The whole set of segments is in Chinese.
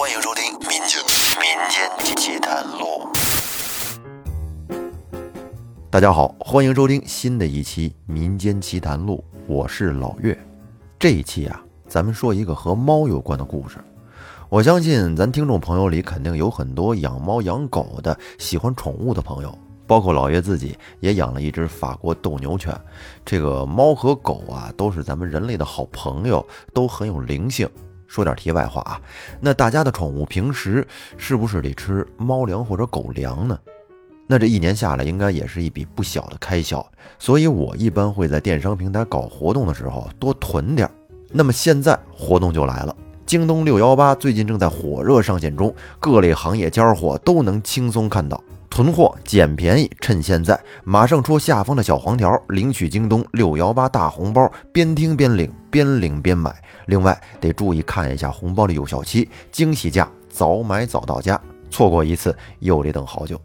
欢迎收听《民间民间奇谈录》。大家好，欢迎收听新的一期《民间奇谈录》，我是老岳。这一期啊，咱们说一个和猫有关的故事。我相信咱听众朋友里肯定有很多养猫养狗的，喜欢宠物的朋友，包括老岳自己也养了一只法国斗牛犬。这个猫和狗啊，都是咱们人类的好朋友，都很有灵性。说点题外话啊，那大家的宠物平时是不是得吃猫粮或者狗粮呢？那这一年下来，应该也是一笔不小的开销。所以我一般会在电商平台搞活动的时候多囤点。那么现在活动就来了。京东六幺八最近正在火热上线中，各类行业尖货都能轻松看到，囤货捡便宜，趁现在，马上戳下方的小黄条，领取京东六幺八大红包，边听边领，边领边买。另外得注意看一下红包的有效期，惊喜价，早买早到家，错过一次又得等好久。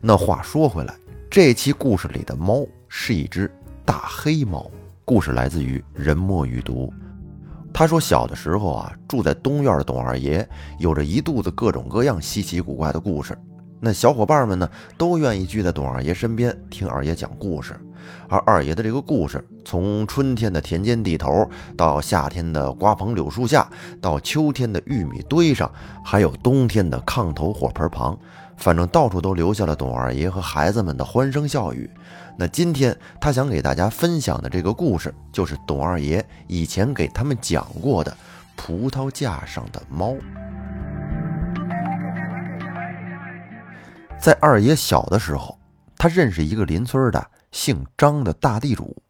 那话说回来，这期故事里的猫是一只大黑猫，故事来自于人墨与读。他说：“小的时候啊，住在东院的董二爷有着一肚子各种各样稀奇古怪的故事。那小伙伴们呢，都愿意聚在董二爷身边听二爷讲故事。而二爷的这个故事，从春天的田间地头，到夏天的瓜棚柳树下，到秋天的玉米堆上，还有冬天的炕头火盆旁，反正到处都留下了董二爷和孩子们的欢声笑语。”那今天他想给大家分享的这个故事，就是董二爷以前给他们讲过的葡萄架上的猫。在二爷小的时候，他认识一个邻村的姓张的大地主。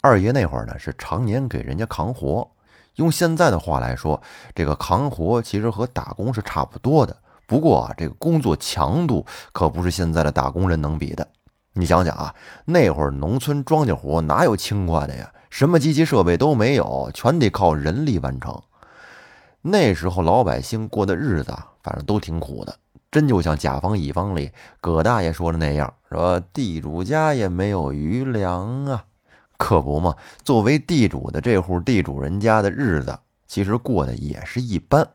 二爷那会儿呢，是常年给人家扛活，用现在的话来说，这个扛活其实和打工是差不多的。不过啊，这个工作强度可不是现在的打工人能比的。你想想啊，那会儿农村庄稼活哪有轻快的呀？什么机器设备都没有，全得靠人力完成。那时候老百姓过的日子啊，反正都挺苦的，真就像甲方乙方里葛大爷说的那样，说地主家也没有余粮啊，可不嘛。作为地主的这户地主人家的日子，其实过得也是一般。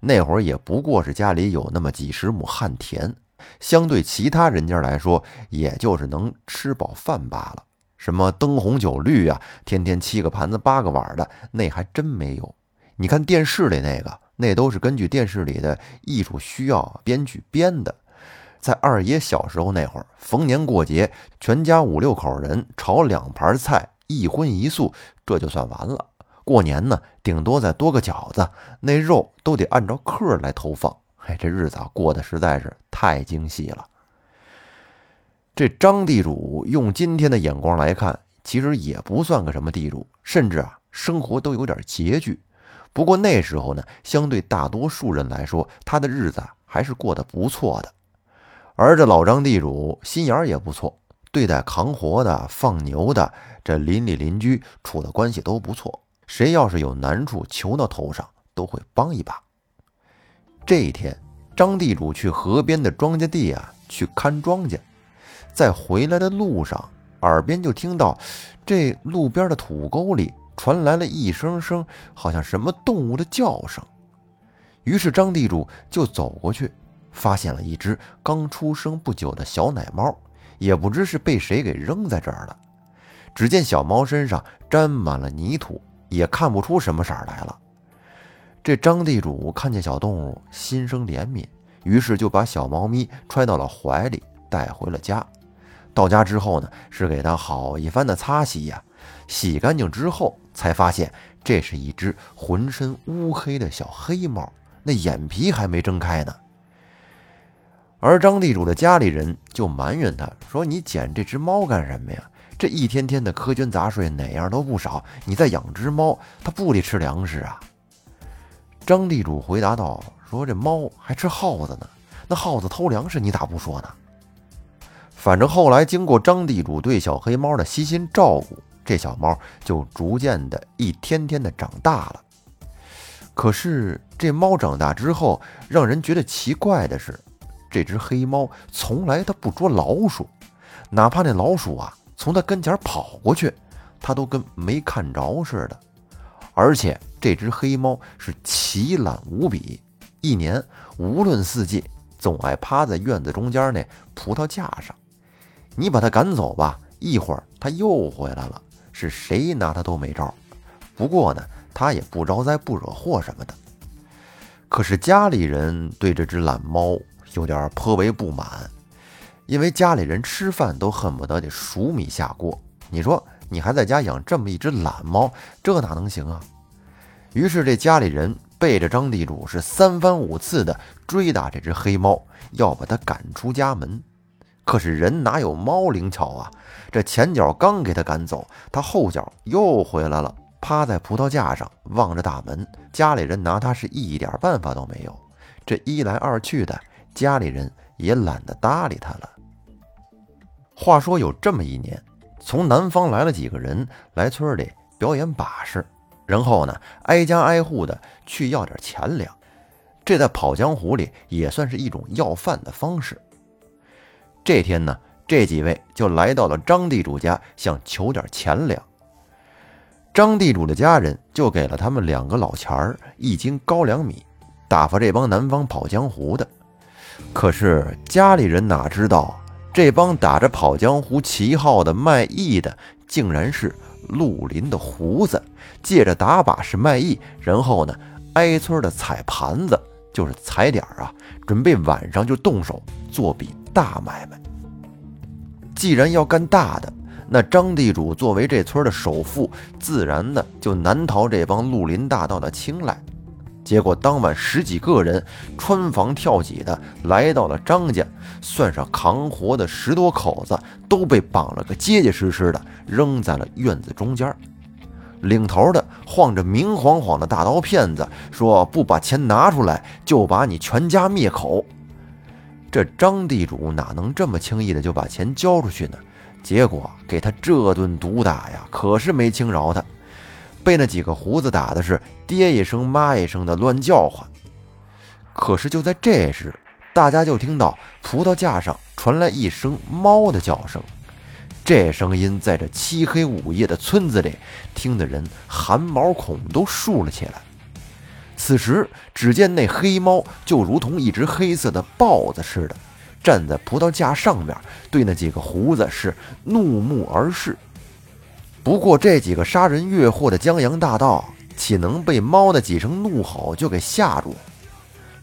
那会儿也不过是家里有那么几十亩旱田。相对其他人家来说，也就是能吃饱饭罢了。什么灯红酒绿啊，天天七个盘子八个碗的，那还真没有。你看电视里那个，那都是根据电视里的艺术需要编剧编的。在二爷小时候那会儿，逢年过节，全家五六口人炒两盘菜，一荤一素，这就算完了。过年呢，顶多再多个饺子，那肉都得按照克来投放。哎，这日子啊过得实在是太精细了。这张地主用今天的眼光来看，其实也不算个什么地主，甚至啊生活都有点拮据。不过那时候呢，相对大多数人来说，他的日子还是过得不错的。而这老张地主心眼儿也不错，对待扛活的、放牛的，这邻里邻居处的关系都不错。谁要是有难处求到头上，都会帮一把。这一天，张地主去河边的庄稼地啊去看庄稼，在回来的路上，耳边就听到这路边的土沟里传来了一声声好像什么动物的叫声。于是张地主就走过去，发现了一只刚出生不久的小奶猫，也不知是被谁给扔在这儿了。只见小猫身上沾满了泥土，也看不出什么色儿来了。这张地主看见小动物，心生怜悯，于是就把小猫咪揣到了怀里，带回了家。到家之后呢，是给它好一番的擦洗呀。洗干净之后，才发现这是一只浑身乌黑的小黑猫，那眼皮还没睁开呢。而张地主的家里人就埋怨他说：“你捡这只猫干什么呀？这一天天的苛捐杂税，哪样都不少，你再养只猫，它不得吃粮食啊？”张地主回答道：“说这猫还吃耗子呢，那耗子偷粮食，你咋不说呢？反正后来经过张地主对小黑猫的悉心照顾，这小猫就逐渐的一天天的长大了。可是这猫长大之后，让人觉得奇怪的是，这只黑猫从来它不捉老鼠，哪怕那老鼠啊从它跟前跑过去，它都跟没看着似的，而且。”这只黑猫是奇懒无比，一年无论四季，总爱趴在院子中间那葡萄架上。你把它赶走吧，一会儿它又回来了，是谁拿它都没招。不过呢，它也不招灾不惹祸什么的。可是家里人对这只懒猫有点颇为不满，因为家里人吃饭都恨不得得数米下锅。你说你还在家养这么一只懒猫，这哪能行啊？于是这家里人背着张地主是三番五次的追打这只黑猫，要把它赶出家门。可是人哪有猫灵巧啊？这前脚刚给它赶走，它后脚又回来了。趴在葡萄架上望着大门，家里人拿他是一点办法都没有。这一来二去的，家里人也懒得搭理他了。话说有这么一年，从南方来了几个人来村里表演把式，然后呢挨家挨户的去要点钱粮。这在跑江湖里也算是一种要饭的方式。这天呢，这几位就来到了张地主家，想求点钱粮。张地主的家人就给了他们两个老钱儿，一斤高粱米，打发这帮南方跑江湖的。可是家里人哪知道，这帮打着跑江湖旗号的卖艺的，竟然是绿林的胡子，借着打把式卖艺，然后呢，挨村的踩盘子，就是踩点儿啊，准备晚上就动手做笔大买卖。既然要干大的。那张地主作为这村的首富，自然的就难逃这帮绿林大盗的青睐。结果当晚十几个人穿房跳挤的来到了张家，算上扛活的十多口子，都被绑了个结结实实的，扔在了院子中间。领头的晃着明晃晃的大刀片子，说：“不把钱拿出来，就把你全家灭口。”这张地主哪能这么轻易的就把钱交出去呢？结果给他这顿毒打呀，可是没轻饶他，被那几个胡子打的是爹一声妈一声的乱叫唤。可是就在这时，大家就听到葡萄架上传来一声猫的叫声，这声音在这漆黑午夜的村子里，听的人汗毛孔都竖了起来。此时，只见那黑猫就如同一只黑色的豹子似的。站在葡萄架上面，对那几个胡子是怒目而视。不过这几个杀人越货的江洋大盗，岂能被猫的几声怒吼就给吓住？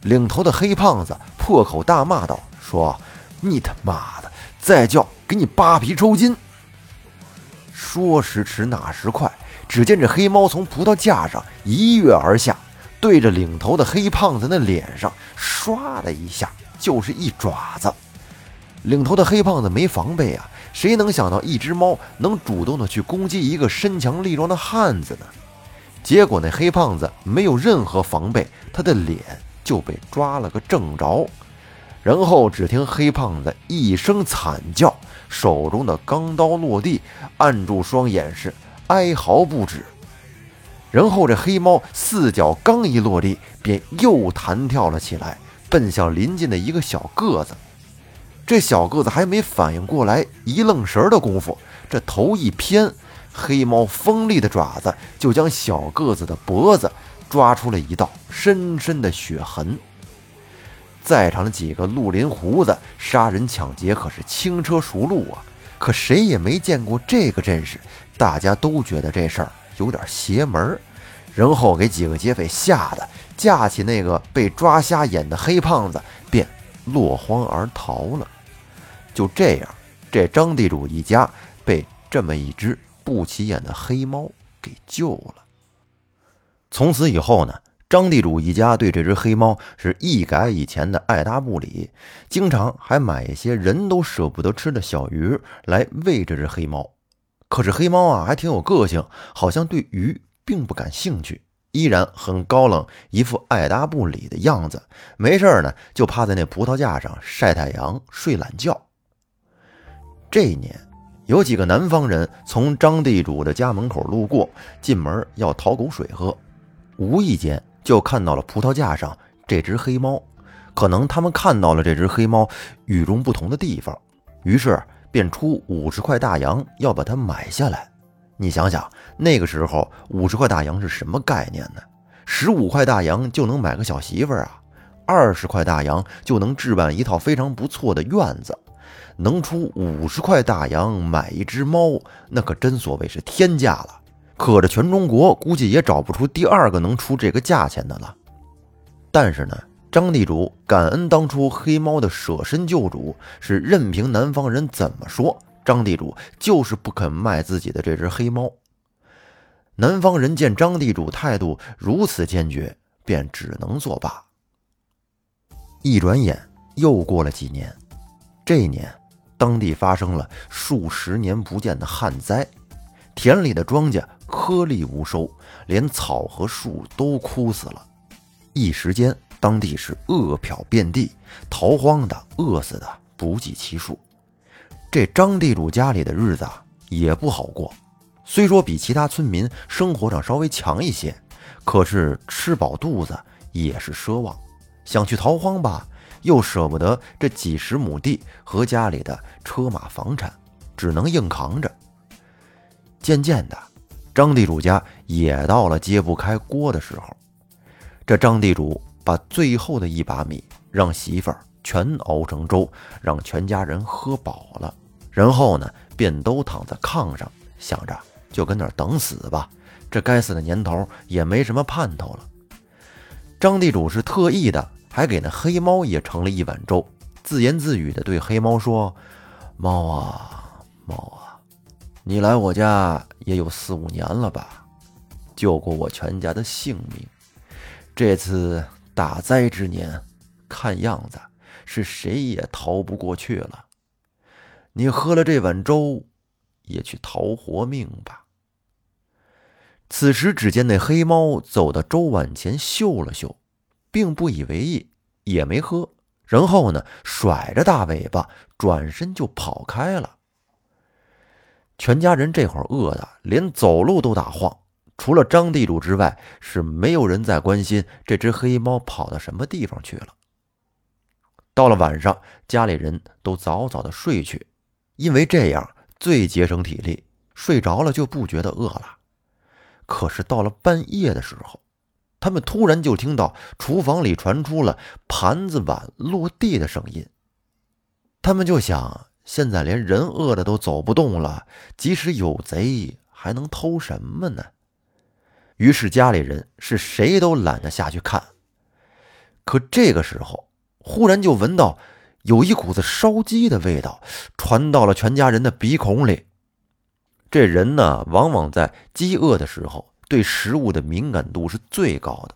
领头的黑胖子破口大骂道：“说你他妈的再叫，给你扒皮抽筋！”说时迟，那时快，只见这黑猫从葡萄架上一跃而下，对着领头的黑胖子那脸上唰的一下。就是一爪子，领头的黑胖子没防备啊！谁能想到一只猫能主动的去攻击一个身强力壮的汉子呢？结果那黑胖子没有任何防备，他的脸就被抓了个正着。然后只听黑胖子一声惨叫，手中的钢刀落地，按住双眼是哀嚎不止。然后这黑猫四脚刚一落地，便又弹跳了起来。奔向临近的一个小个子，这小个子还没反应过来，一愣神的功夫，这头一偏，黑猫锋利的爪子就将小个子的脖子抓出了一道深深的血痕。在场的几个绿林胡子杀人抢劫可是轻车熟路啊，可谁也没见过这个阵势，大家都觉得这事儿有点邪门，然后给几个劫匪吓得。架起那个被抓瞎眼的黑胖子，便落荒而逃了。就这样，这张地主一家被这么一只不起眼的黑猫给救了。从此以后呢，张地主一家对这只黑猫是一改以前的爱搭不理，经常还买一些人都舍不得吃的小鱼来喂这只黑猫。可是黑猫啊，还挺有个性，好像对鱼并不感兴趣。依然很高冷，一副爱答不理的样子。没事呢，就趴在那葡萄架上晒太阳、睡懒觉。这一年，有几个南方人从张地主的家门口路过，进门要讨口水喝，无意间就看到了葡萄架上这只黑猫。可能他们看到了这只黑猫与众不同的地方，于是便出五十块大洋要把它买下来。你想想，那个时候五十块大洋是什么概念呢？十五块大洋就能买个小媳妇儿啊！二十块大洋就能置办一套非常不错的院子，能出五十块大洋买一只猫，那可真所谓是天价了。可这全中国估计也找不出第二个能出这个价钱的了。但是呢，张地主感恩当初黑猫的舍身救主，是任凭南方人怎么说，张地主就是不肯卖自己的这只黑猫。南方人见张地主态度如此坚决，便只能作罢。一转眼又过了几年，这一年，当地发生了数十年不见的旱灾，田里的庄稼颗粒无收，连草和树都枯死了。一时间，当地是饿殍遍地，逃荒的、饿死的不计其数。这张地主家里的日子也不好过，虽说比其他村民生活上稍微强一些，可是吃饱肚子也是奢望。想去逃荒吧，又舍不得这几十亩地和家里的车马房产，只能硬扛着。渐渐的，张地主家也到了揭不开锅的时候。这张地主把最后的一把米让媳妇儿全熬成粥，让全家人喝饱了，然后呢，便都躺在炕上，想着就跟那儿等死吧。这该死的年头也没什么盼头了。张地主是特意的，还给那黑猫也盛了一碗粥，自言自语的对黑猫说：“猫啊，猫啊，你来我家也有四五年了吧？救过我全家的性命。这次大灾之年，看样子是谁也逃不过去了。你喝了这碗粥，也去逃活命吧。”此时，只见那黑猫走到粥碗前嗅了嗅，并不以为意，也没喝。然后呢，甩着大尾巴转身就跑开了。全家人这会儿饿的连走路都打晃，除了张地主之外，是没有人再关心这只黑猫跑到什么地方去了。到了晚上，家里人都早早的睡去，因为这样最节省体力，睡着了就不觉得饿了。可是到了半夜的时候，他们突然就听到厨房里传出了盘子碗落地的声音。他们就想，现在连人饿的都走不动了，即使有贼，还能偷什么呢？于是家里人是谁都懒得下去看。可这个时候，忽然就闻到有一股子烧鸡的味道传到了全家人的鼻孔里。这人呢，往往在饥饿的时候，对食物的敏感度是最高的。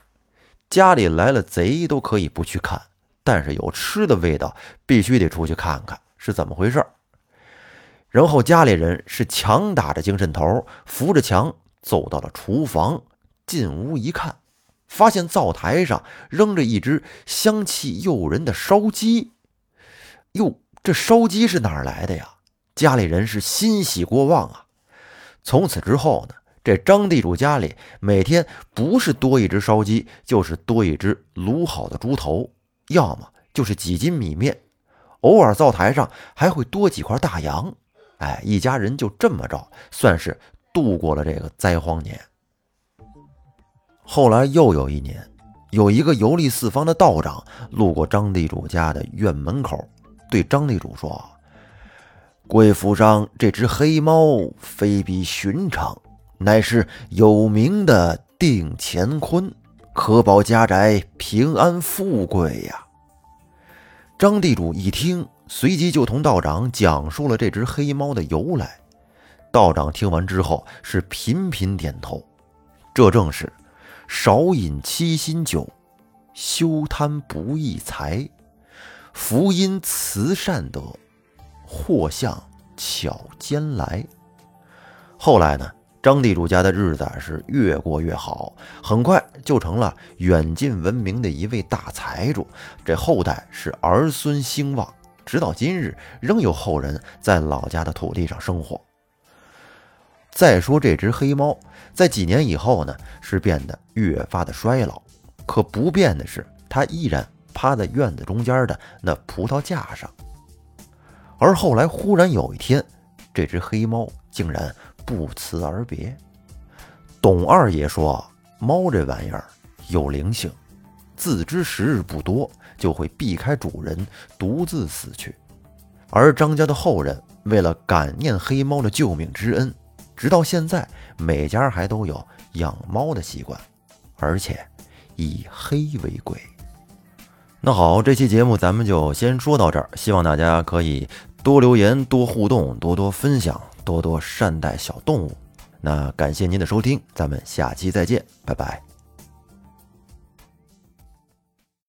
家里来了贼都可以不去看，但是有吃的味道，必须得出去看看是怎么回事。然后家里人是强打着精神头，扶着墙走到了厨房，进屋一看，发现灶台上扔着一只香气诱人的烧鸡。哟，这烧鸡是哪儿来的呀？家里人是欣喜过望啊。从此之后呢，这张地主家里每天不是多一只烧鸡，就是多一只卤好的猪头，要么就是几斤米面，偶尔灶台上还会多几块大洋。哎，一家人就这么着，算是度过了这个灾荒年。后来又有一年，有一个游历四方的道长路过张地主家的院门口，对张地主说。贵府上这只黑猫非比寻常，乃是有名的定乾坤，可保家宅平安富贵呀。张地主一听，随即就同道长讲述了这只黑猫的由来。道长听完之后是频频点头，这正是少饮七心酒，休贪不义财，福因慈善德。祸向巧奸来。后来呢，张地主家的日子是越过越好，很快就成了远近闻名的一位大财主。这后代是儿孙兴旺，直到今日仍有后人在老家的土地上生活。再说这只黑猫，在几年以后呢，是变得越发的衰老。可不变的是，它依然趴在院子中间的那葡萄架上。而后来，忽然有一天，这只黑猫竟然不辞而别。董二爷说：“猫这玩意儿有灵性，自知时日不多，就会避开主人，独自死去。而张家的后人为了感念黑猫的救命之恩，直到现在每家还都有养猫的习惯，而且以黑为贵。那好，这期节目咱们就先说到这儿，希望大家可以多留言、多互动、多多分享、多多善待小动物。那感谢您的收听，咱们下期再见，拜拜。